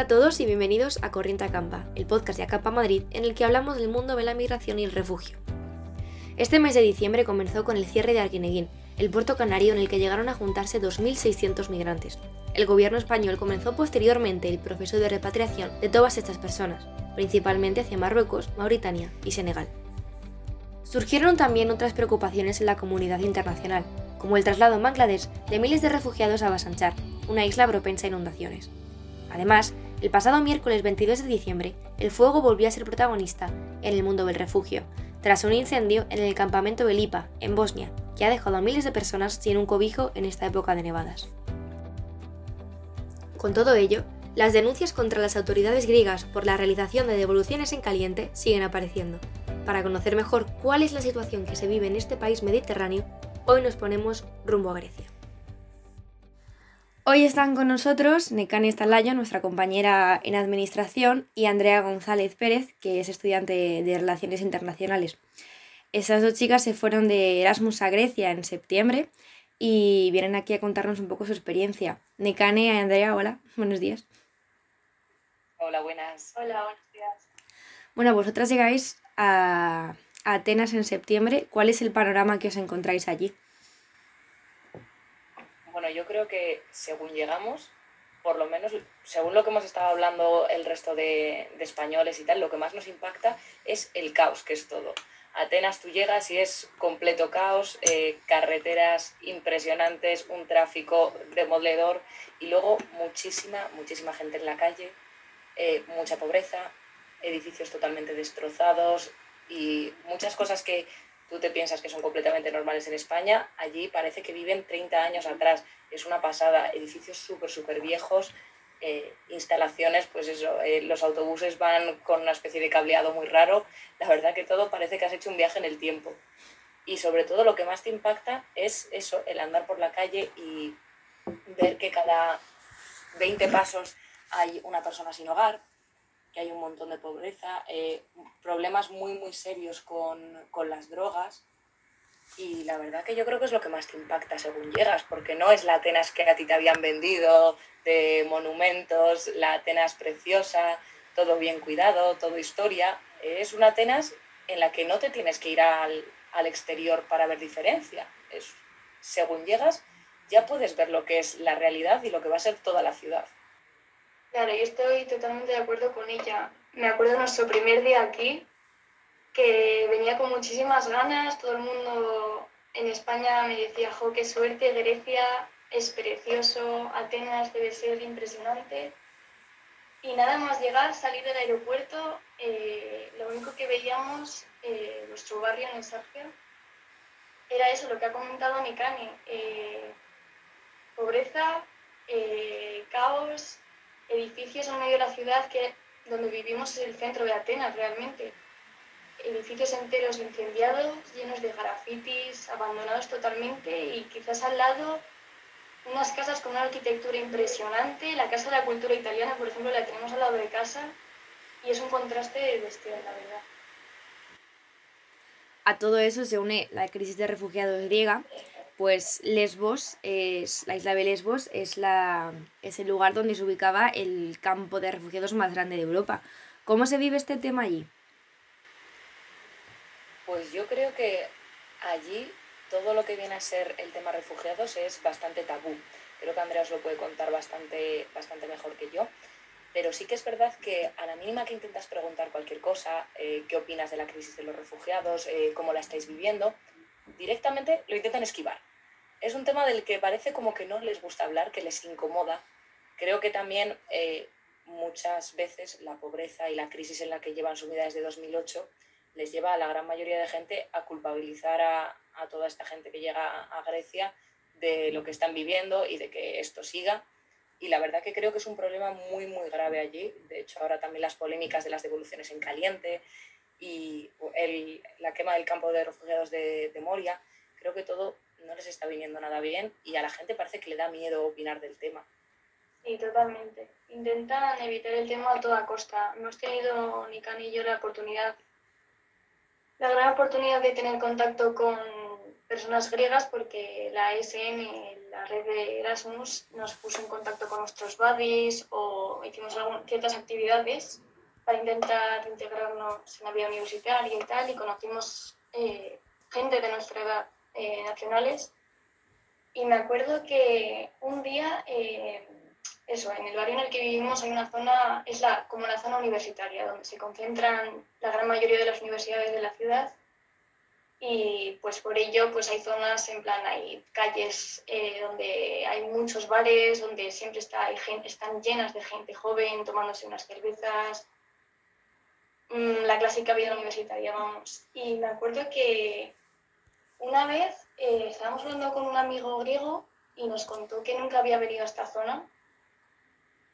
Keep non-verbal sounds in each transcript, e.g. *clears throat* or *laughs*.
Hola a todos y bienvenidos a Corriente Acampa, el podcast de Acampa Madrid en el que hablamos del mundo de la migración y el refugio. Este mes de diciembre comenzó con el cierre de Arguineguín, el puerto canario en el que llegaron a juntarse 2.600 migrantes. El gobierno español comenzó posteriormente el proceso de repatriación de todas estas personas, principalmente hacia Marruecos, Mauritania y Senegal. Surgieron también otras preocupaciones en la comunidad internacional, como el traslado en Bangladesh de miles de refugiados a Basanchar, una isla propensa a inundaciones. Además, el pasado miércoles 22 de diciembre, el fuego volvió a ser protagonista en el mundo del refugio, tras un incendio en el campamento de Lipa, en Bosnia, que ha dejado a miles de personas sin un cobijo en esta época de nevadas. Con todo ello, las denuncias contra las autoridades griegas por la realización de devoluciones en caliente siguen apareciendo. Para conocer mejor cuál es la situación que se vive en este país mediterráneo, hoy nos ponemos rumbo a Grecia. Hoy están con nosotros Nekane Estalayo, nuestra compañera en administración, y Andrea González Pérez, que es estudiante de Relaciones Internacionales. Estas dos chicas se fueron de Erasmus a Grecia en septiembre y vienen aquí a contarnos un poco su experiencia. Nekane y Andrea, hola, buenos días. Hola, buenas. Hola, buenos días. Bueno, vosotras llegáis a Atenas en septiembre. ¿Cuál es el panorama que os encontráis allí? Bueno, yo creo que según llegamos, por lo menos según lo que hemos estado hablando el resto de, españoles y tal, lo que más nos impacta es el caos que es todo. Atenas tú llegas y es completo caos, eh, carreteras impresionantes, un tráfico demoledor y luego muchísima, muchísima gente en la calle, eh, mucha pobreza, edificios totalmente destrozados y muchas cosas que tú te piensas que son completamente normales en España, allí parece que viven 30 años atrás. Es una pasada, edificios súper, súper viejos, eh, instalaciones, pues eso, eh, los autobuses van con una especie de cableado muy raro. La verdad que todo parece que has hecho un viaje en el tiempo. Y sobre todo lo que más te impacta es eso, el andar por la calle y ver que cada 20 pasos hay una persona sin hogar, que hay un montón de pobreza, eh, problemas muy, muy serios con, con, las drogas. Y la verdad que yo creo que es lo que más te impacta según llegas, porque no es la Atenas que a ti te habían vendido de monumentos, la Atenas preciosa, todo bien cuidado, todo historia. Es una Atenas en la que no te tienes que ir al, al exterior para ver diferencia. Es, según llegas, ya puedes ver lo que es la realidad y lo que va a ser toda la ciudad. Claro, yo estoy totalmente de acuerdo con ella. Me acuerdo de nuestro primer día aquí, que venía con muchísimas ganas, todo el mundo en España me decía, jo, qué suerte, Grecia es precioso, Atenas debe ser impresionante. Y nada más llegar, salir del aeropuerto, eh, lo único que veíamos, eh, nuestro barrio en Esargio, era eso, lo que ha comentado Mikani, eh, pobreza, caos, edificios en medio de la ciudad que donde vivimos es el centro de Atenas realmente. Edificios enteros incendiados, llenos de grafitis, abandonados totalmente y quizás al lado unas casas con una arquitectura impresionante. La Casa de la Cultura Italiana, por ejemplo, la tenemos al lado de casa y es un contraste bestial, la verdad. A todo eso se une la crisis de refugiados griega, pues Lesbos, es, la isla de Lesbos, es, la, es el lugar donde se ubicaba el campo de refugiados más grande de Europa. ¿Cómo se vive este tema allí? Pues yo creo que allí todo lo que viene a ser el tema refugiados es bastante tabú. Creo que Andrea os lo puede contar bastante, bastante mejor que yo. Pero sí que es verdad que a la mínima que intentas preguntar cualquier cosa, eh, qué opinas de la crisis de los refugiados, eh, cómo la estáis viviendo, directamente lo intentan esquivar es un tema del que parece como que no les gusta hablar, que les incomoda. Creo que también eh, muchas veces la pobreza y la crisis en la que llevan sumida desde 2008 les lleva a la gran mayoría de gente a culpabilizar a, toda esta gente que llega a, Grecia de lo que están viviendo y de que esto siga. Y la verdad que creo que es un problema muy, muy grave allí. De hecho, ahora también las polémicas de las devoluciones en caliente y la quema del campo de refugiados de Moria, creo que todo no les está viniendo nada bien y a la gente parece que le da miedo opinar del tema. Sí, totalmente. Intentan evitar el tema a toda costa. Hemos tenido, ni Can ni yo, la oportunidad, la gran oportunidad de tener contacto con personas griegas porque la ESN, la red de Erasmus, nos puso en contacto con nuestros buddies o hicimos ciertas actividades para intentar integrarnos en la vida universitaria y tal, y conocimos eh, gente de nuestra edad, eh, nacionales. Y me acuerdo que un día, eh, eso, en el barrio en el que vivimos hay una zona, es la, como la zona universitaria, donde se concentran la gran mayoría de las universidades de la ciudad. Y pues por ello pues hay zonas en plan hay calles eh, donde hay muchos bares donde siempre está hay gente, están llenas de gente joven tomándose unas cervezas. Mm, la clásica vida universitaria vamos. Y me acuerdo que una vez eh, estábamos hablando con un amigo griego y nos contó que nunca había venido a esta zona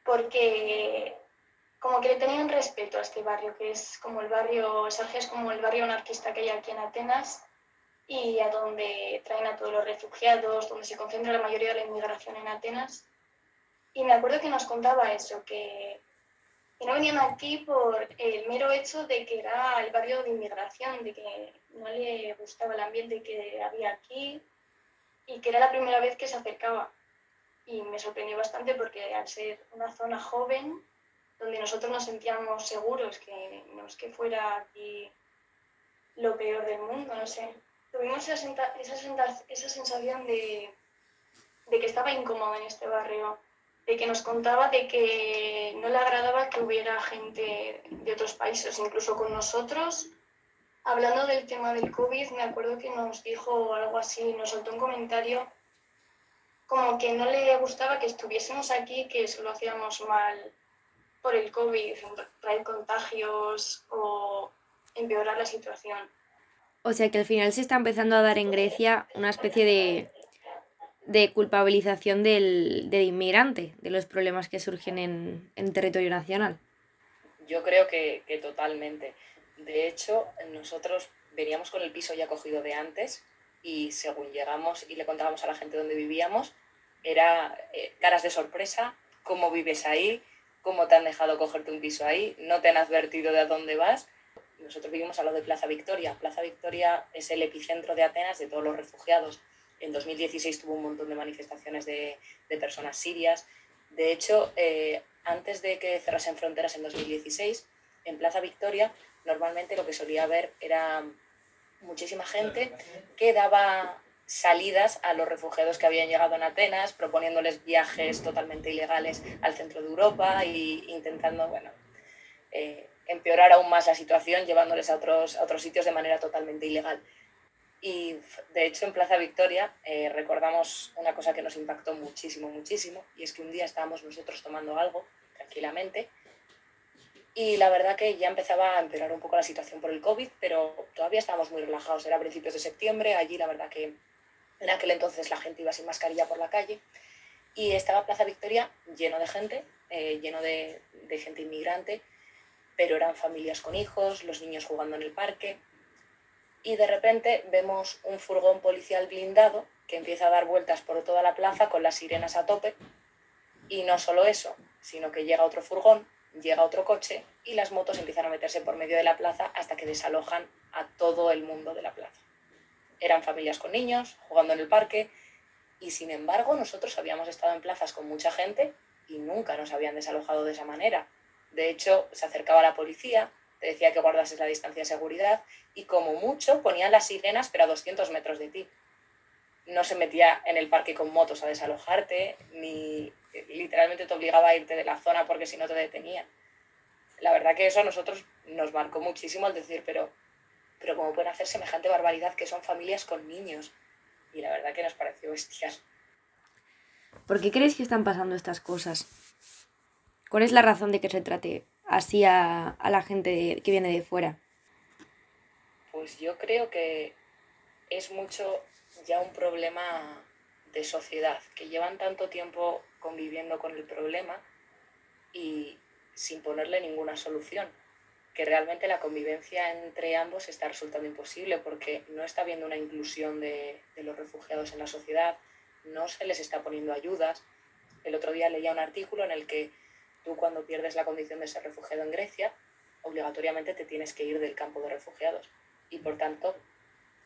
porque como que le tenían respeto a este barrio, que es como el barrio, Sergio es como el barrio anarquista que hay aquí en Atenas y a donde traen a todos los refugiados, donde se concentra la mayoría de la inmigración en Atenas. Y me acuerdo que nos contaba eso, que, que no venían aquí por el mero hecho de que era el barrio de inmigración, de que no le gustaba el ambiente que había aquí y que era la primera vez que se acercaba. Y me sorprendió bastante porque al ser una zona joven, donde nosotros nos sentíamos seguros, que no es que fuera aquí lo peor del mundo, no sé. Tuvimos esa, esa, sensación de, de, que estaba incómodo en este barrio, de que nos contaba de que no le agradaba que hubiera gente de otros países, incluso con nosotros. Hablando del tema del COVID, me acuerdo que nos dijo algo así, nos soltó un comentario como que no le gustaba que estuviésemos aquí, que solo hacíamos mal por el COVID, traer contagios o empeorar la situación. O sea que al final se está empezando a dar en Grecia una especie de, de culpabilización del, inmigrante, de los problemas que surgen en, en territorio nacional. Yo creo que, que, totalmente. De hecho, nosotros veníamos con el piso ya cogido de antes y según llegamos y le contábamos a la gente dónde vivíamos, era eh, caras de sorpresa, cómo vives ahí, cómo te han dejado cogerte un piso ahí, no te han advertido de a dónde vas. Nosotros vivimos a lo de Plaza Victoria. Plaza Victoria es el epicentro de Atenas de todos los refugiados. En 2016 tuvo un montón de manifestaciones de, personas sirias. De hecho, eh, antes de que cerrasen fronteras en 2016, en Plaza Victoria normalmente lo que solía haber era muchísima gente que daba salidas a los refugiados que habían llegado en Atenas, proponiéndoles viajes totalmente ilegales al centro de Europa e intentando bueno, eh, empeorar aún más la situación, llevándoles a otros sitios de manera totalmente ilegal. Y de hecho en Plaza Victoria eh, recordamos una cosa que nos impactó muchísimo, muchísimo, y es que un día estábamos nosotros tomando algo tranquilamente y la verdad que ya empezaba a empeorar un poco la situación por el COVID, pero todavía estábamos muy relajados. Era a principios de septiembre, allí la verdad que en aquel entonces la gente iba sin mascarilla por la calle y estaba Plaza Victoria lleno de gente, eh, lleno de, de gente inmigrante, pero eran familias con hijos, los niños jugando en el parque. Y de repente vemos un furgón policial blindado que empieza a dar vueltas por toda la plaza con las sirenas a tope. Y no solo eso, sino que llega otro furgón, llega otro coche y las motos empiezan a meterse por medio de la plaza hasta que desalojan a todo el mundo de la plaza eran familias con niños, jugando en el parque, y sin embargo nosotros habíamos estado en plazas con mucha gente y nunca nos habían desalojado de esa manera. De hecho, se acercaba la policía, te decía que guardases la distancia de seguridad y como mucho ponían las sirenas pero a 200 metros de ti. No se metía en el parque con motos a desalojarte, ni literalmente te obligaba a irte de la zona porque si no te detenían. La verdad que eso a nosotros nos marcó muchísimo al decir, pero pero como pueden hacer semejante barbaridad que son familias con niños. Y la verdad que nos pareció bestial. ¿Por qué creéis que están pasando estas cosas? ¿Cuál es la razón de que se trate así a, a la gente que viene de fuera? Pues yo creo que es mucho ya un problema de sociedad, que llevan tanto tiempo conviviendo con el problema y sin ponerle ninguna solución que realmente la convivencia entre ambos está resultando imposible porque no está habiendo una inclusión de, los refugiados en la sociedad, no se les está poniendo ayudas. El otro día leía un artículo en el que tú cuando pierdes la condición de ser refugiado en Grecia, obligatoriamente te tienes que ir del campo de refugiados y por tanto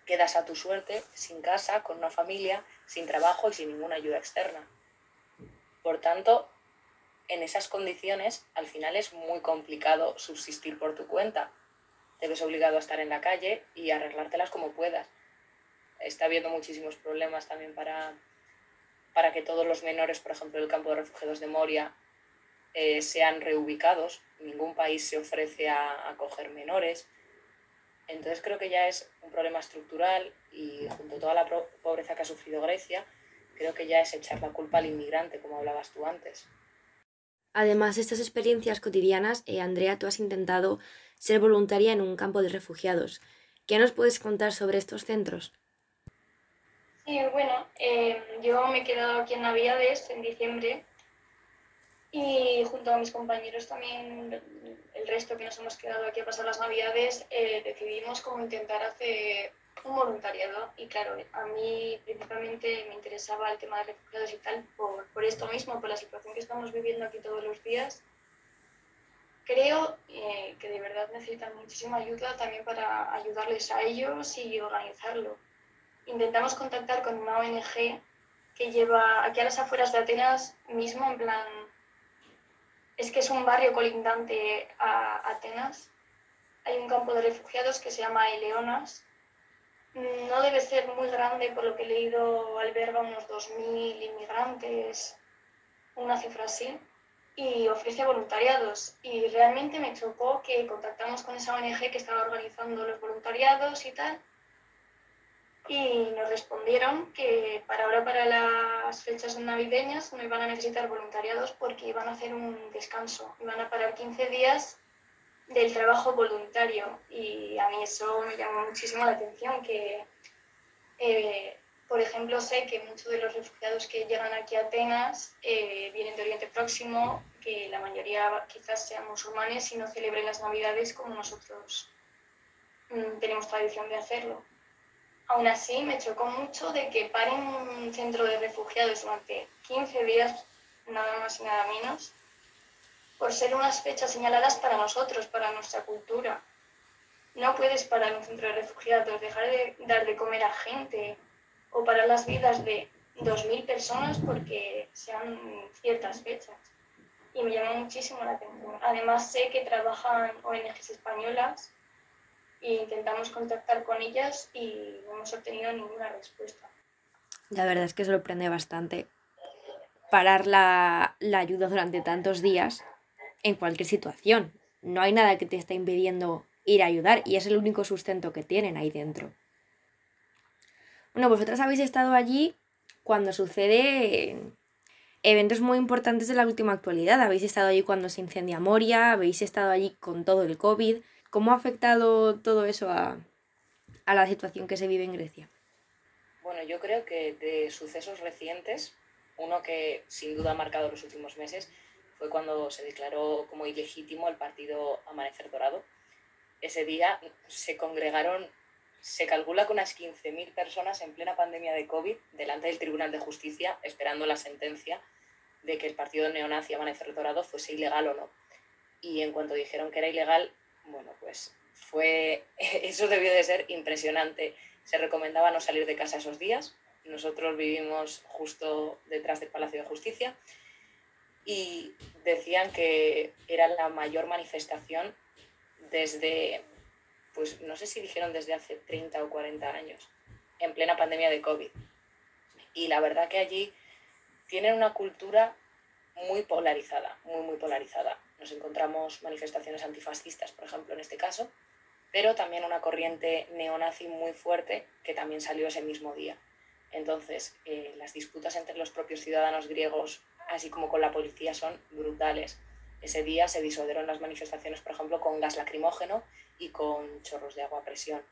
quedas a tu suerte sin casa, con una familia, sin trabajo y sin ninguna ayuda externa. Por tanto, en esas condiciones al final es muy complicado subsistir por tu cuenta. Te ves obligado a estar en la calle y arreglártelas como puedas. Está habiendo muchísimos problemas también para, para que todos los menores, por ejemplo, del campo de refugiados de Moria, eh, sean reubicados. Ningún país se ofrece a acoger menores. Entonces creo que ya es un problema estructural y junto a toda la pobreza que ha sufrido Grecia, creo que ya es echar la culpa al inmigrante, como hablabas tú antes. Además de estas experiencias cotidianas, eh, Andrea, tú has intentado ser voluntaria en un campo de refugiados. ¿Qué nos puedes contar sobre estos centros? Sí, bueno, eh, yo me he quedado aquí en Navidades en diciembre y junto a mis compañeros también, el resto que nos hemos quedado aquí a pasar las Navidades, eh, decidimos como intentar hacer un voluntariado. Y claro, a mí principalmente me interesaba el tema de refugiados y tal por, por esto mismo, por la situación que estamos viviendo aquí todos los días. Creo eh, que de verdad necesitan muchísima ayuda también para ayudarles a ellos y organizarlo. Intentamos contactar con una ONG que lleva aquí a las afueras de Atenas mismo, en plan, es que es un barrio colindante a Atenas. Hay un campo de refugiados que se llama Eleonas. No debe ser muy grande, por lo que he leído, alberga unos 2.000 inmigrantes, una cifra así, y ofrece voluntariados. Y realmente me chocó que contactamos con esa ONG que estaba organizando los voluntariados y tal, y nos respondieron que para ahora, para las fechas navideñas, no iban a necesitar voluntariados porque iban a hacer un descanso, iban a parar 15 días del trabajo voluntario y a mí eso me llamó muchísimo la atención, que eh, por ejemplo sé que muchos de los refugiados que llegan aquí a Atenas eh, vienen de Oriente Próximo, que la mayoría quizás sean musulmanes y no celebren las navidades como nosotros mm, tenemos tradición de hacerlo. Aún así, me chocó mucho de que paren un centro de refugiados durante 15 días, nada más y nada menos, por ser unas fechas señaladas para nosotros, para nuestra cultura. No puedes parar un centro de refugiados, dejar de dar de comer a gente o parar las vidas de 2.000 personas porque sean ciertas fechas. Y me llamó muchísimo la atención. Además, sé que trabajan ONGs españolas e intentamos contactar con ellas y no hemos obtenido ninguna respuesta. La verdad es que sorprende bastante parar la, ayuda durante tantos días en cualquier situación. No hay nada que te esté impidiendo ir a ayudar y es el único sustento que tienen ahí dentro. Bueno, vosotras habéis estado allí cuando sucede eventos muy importantes de la última actualidad. Habéis estado allí cuando se incendia Moria, habéis estado allí con todo el COVID. ¿Cómo ha afectado todo eso a, la situación que se vive en Grecia? Bueno, yo creo que de sucesos recientes, uno que sin duda ha marcado los últimos meses fue cuando se declaró como ilegítimo el partido Amanecer Dorado. Ese día se congregaron, se calcula que unas 15.000 personas en plena pandemia de COVID delante del Tribunal de Justicia esperando la sentencia de que el partido neonazi Amanecer Dorado fuese ilegal o no. Y en cuanto dijeron que era ilegal, bueno, pues fue, *laughs* eso debió de ser impresionante. Se recomendaba no salir de casa esos días. Nosotros vivimos justo detrás del Palacio de Justicia y decían que era la mayor manifestación desde, pues no sé si dijeron desde hace 30 o 40 años, en plena pandemia de COVID. Y la verdad que allí tienen una cultura muy polarizada, muy, muy polarizada nos encontramos manifestaciones antifascistas, por ejemplo, en este caso, pero también una corriente neonazi muy fuerte que también salió ese mismo día. Entonces, eh, las disputas entre los propios ciudadanos griegos, así como con la policía, son brutales. Ese día se disolvieron las manifestaciones, por ejemplo, con gas lacrimógeno y con chorros de agua a presión.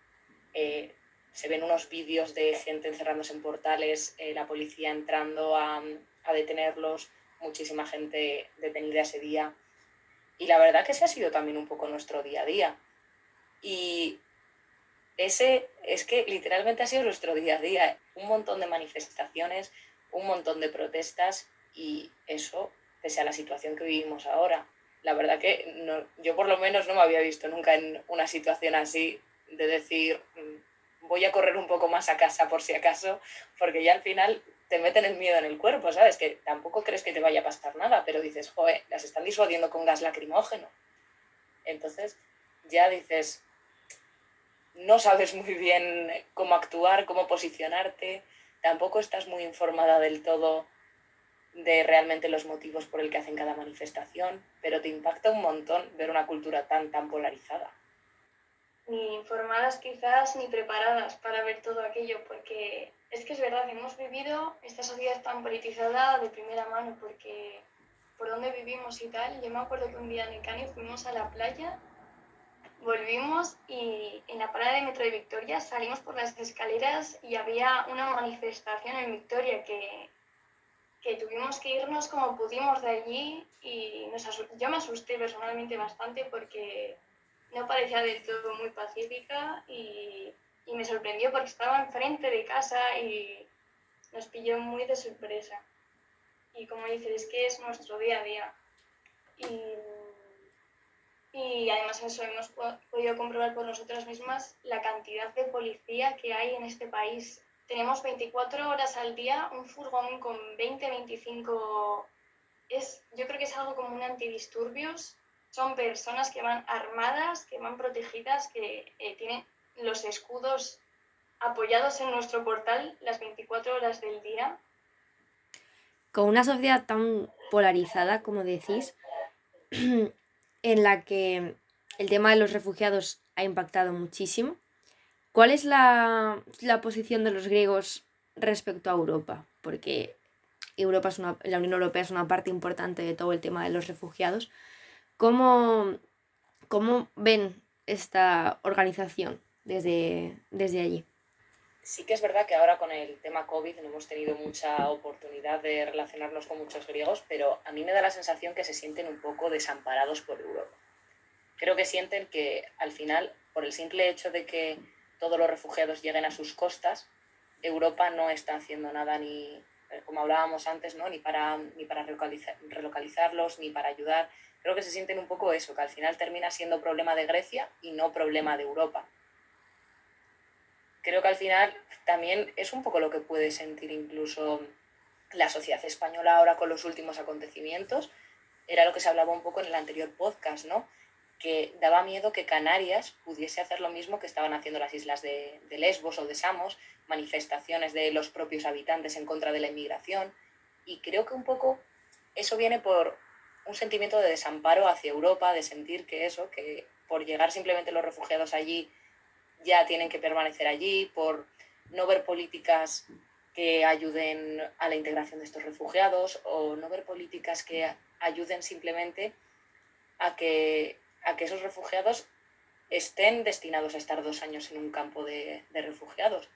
Eh, se ven unos vídeos de gente encerrándose en portales, eh, la policía entrando a, a detenerlos, muchísima gente detenida ese día. Y la verdad que ese ha sido también un poco nuestro día a día. Y ese es que literalmente ha sido nuestro día a día. Un montón de manifestaciones, un montón de protestas y eso pese a la situación que vivimos ahora. La verdad que yo por lo menos no me había visto nunca en una situación así de decir mm, voy a correr un poco más a casa por si acaso, porque ya al final te meten el miedo en el cuerpo, ¿sabes? Que tampoco crees que te vaya a pasar nada, pero dices, joder, las están disuadiendo con gas lacrimógeno. Entonces ya dices, no sabes muy bien cómo actuar, cómo posicionarte, tampoco estás muy informada del todo de realmente los motivos por el que hacen cada manifestación, pero te impacta un montón ver una cultura tan, tan polarizada. Ni informadas quizás, ni preparadas para ver todo aquello, porque es que es verdad, hemos vivido esta sociedad tan politizada de primera mano, porque por donde vivimos y tal, yo me acuerdo que un día en el Cani fuimos a la playa volvimos y en la parada de metro de Victoria salimos por las escaleras y había una manifestación en Victoria que, que tuvimos que irnos como pudimos de allí y yo me asusté personalmente bastante porque no parecía del todo muy pacífica y, y me sorprendió porque estaba enfrente de casa y nos pilló muy de sorpresa. Y como dices, es que es nuestro día a día. Y y además eso hemos podido comprobar por nosotras mismas la cantidad de policía que hay en este país. Tenemos 24 horas al día, un furgón con 20, 25... Es, yo creo que es algo como un antidisturbios. Son personas que van armadas, que van protegidas, que eh, tienen los escudos apoyados en nuestro portal las 24 horas del día. Con una sociedad tan polarizada, como decís, *clears throat* en la que el tema de los refugiados ha impactado muchísimo. ¿Cuál es la, posición de los griegos respecto a Europa? Porque Europa es una, la Unión Europea es una parte importante de todo el tema de los refugiados. ¿Cómo, cómo ven esta organización desde, desde allí? Sí que es verdad que ahora con el tema COVID no hemos tenido mucha oportunidad de relacionarnos con muchos griegos, pero a mí me da la sensación que se sienten un poco desamparados por Europa. Creo que sienten que al final, por el simple hecho de que todos los refugiados lleguen a sus costas, Europa no está haciendo nada ni, eh, como hablábamos antes, ¿no? ni para, ni para relocalizarlos, ni para ayudar. Creo que se sienten un poco eso, que al final termina siendo problema de Grecia y no problema de Europa creo que al final también es un poco lo que puede sentir incluso la sociedad española ahora con los últimos acontecimientos. Era lo que se hablaba un poco en el anterior podcast, ¿no? Que daba miedo que Canarias pudiese hacer lo mismo que estaban haciendo las islas de, Lesbos o de Samos, manifestaciones de los propios habitantes en contra de la inmigración. Y creo que un poco eso viene por un sentimiento de desamparo hacia Europa, de sentir que eso, que por llegar simplemente los refugiados allí ya tienen que permanecer allí, por no ver políticas que ayuden a la integración de estos refugiados o no ver políticas que ayuden simplemente a que, a que esos refugiados estén destinados a estar dos años en un campo de, de refugiados.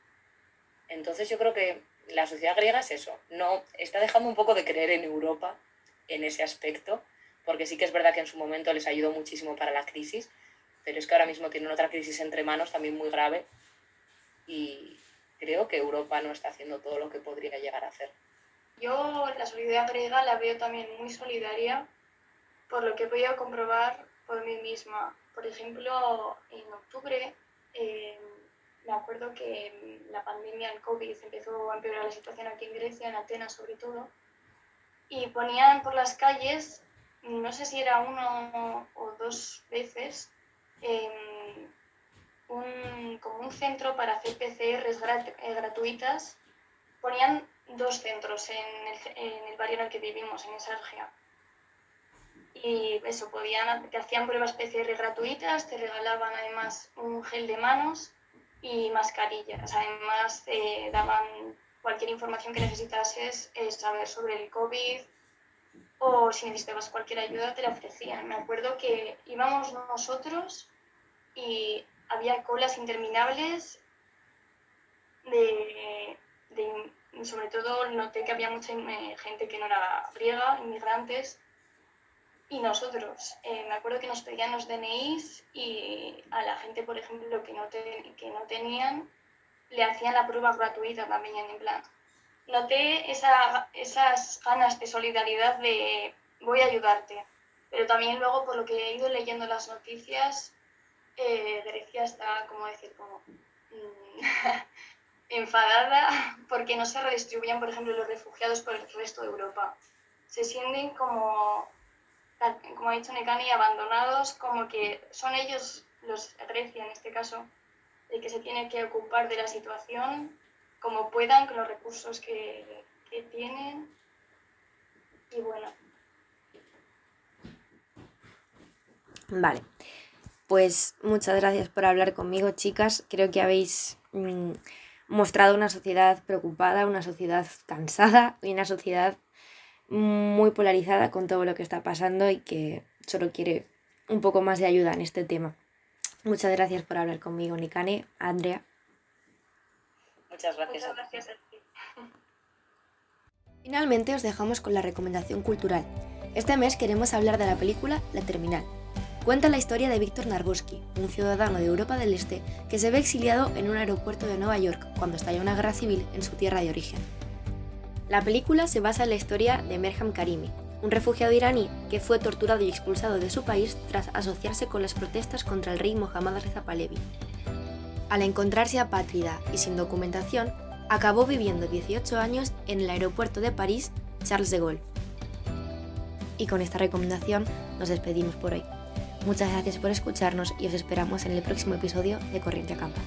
Entonces yo creo que la sociedad griega es eso, no está dejando un poco de creer en Europa en ese aspecto, porque sí que es verdad que en su momento les ayudó muchísimo para la crisis, pero es que ahora mismo tienen otra crisis entre manos también muy grave y creo que Europa no está haciendo todo lo que podría llegar a hacer. Yo la solidaridad griega la veo también muy solidaria por lo que he podido comprobar por mí misma. Por ejemplo, en octubre eh, me acuerdo que la pandemia, el COVID, empezó a empeorar la situación aquí en Grecia, en Atenas sobre todo, y ponían por las calles, no sé si era uno o dos veces, un, como un centro para hacer PCRs eh, gratuitas. Ponían dos centros en el, barrio en el que vivimos, en Esargia. Y eso, podían, que hacían pruebas PCR gratuitas, te regalaban además un gel de manos y mascarillas. Además, eh, daban cualquier información que necesitases, eh, saber sobre el COVID, o si necesitabas cualquier ayuda te la ofrecían. Me acuerdo que íbamos nosotros y había colas interminables de, sobre todo noté que había mucha eh, gente que no era griega, inmigrantes, y nosotros. Eh, me acuerdo que nos pedían los DNIs y a la gente, por ejemplo, que no, que no tenían, le hacían la prueba gratuita también, en plan. Noté esa, esas ganas de solidaridad de voy a ayudarte, pero también luego por lo que he ido leyendo las noticias, eh, Grecia está, como decir, como... Mm, *laughs* enfadada porque no se redistribuyen, por ejemplo, los refugiados por el resto de Europa. Se sienten como, como ha dicho Nekani, abandonados, como que son ellos, los Grecia en este caso, el que se tiene que ocupar de la situación como puedan, con los recursos que, que tienen. Y bueno. Vale. Pues muchas gracias por hablar conmigo, chicas. Creo que habéis mm, mostrado una sociedad preocupada, una sociedad cansada y una sociedad muy polarizada con todo lo que está pasando y que solo quiere un poco más de ayuda en este tema. Muchas gracias por hablar conmigo, Nikane, Andrea. Muchas gracias. Muchas gracias a ti. Finalmente os dejamos con la recomendación cultural. Este mes queremos hablar de la película La Terminal. Cuenta la historia de Víctor Narboski, un ciudadano de Europa del Este que se ve exiliado en un aeropuerto de Nueva York cuando estalla una guerra civil en su tierra de origen. La película se basa en la historia de Merham Karimi, un refugiado iraní que fue torturado y expulsado de su país tras asociarse con las protestas contra el rey Mohammad Reza Pahlavi. Al encontrarse apátrida y sin documentación, acabó viviendo 18 años en el aeropuerto de París Charles de Gaulle. Y con esta recomendación nos despedimos por hoy. Muchas gracias por escucharnos y os esperamos en el próximo episodio de Corriente a Campa.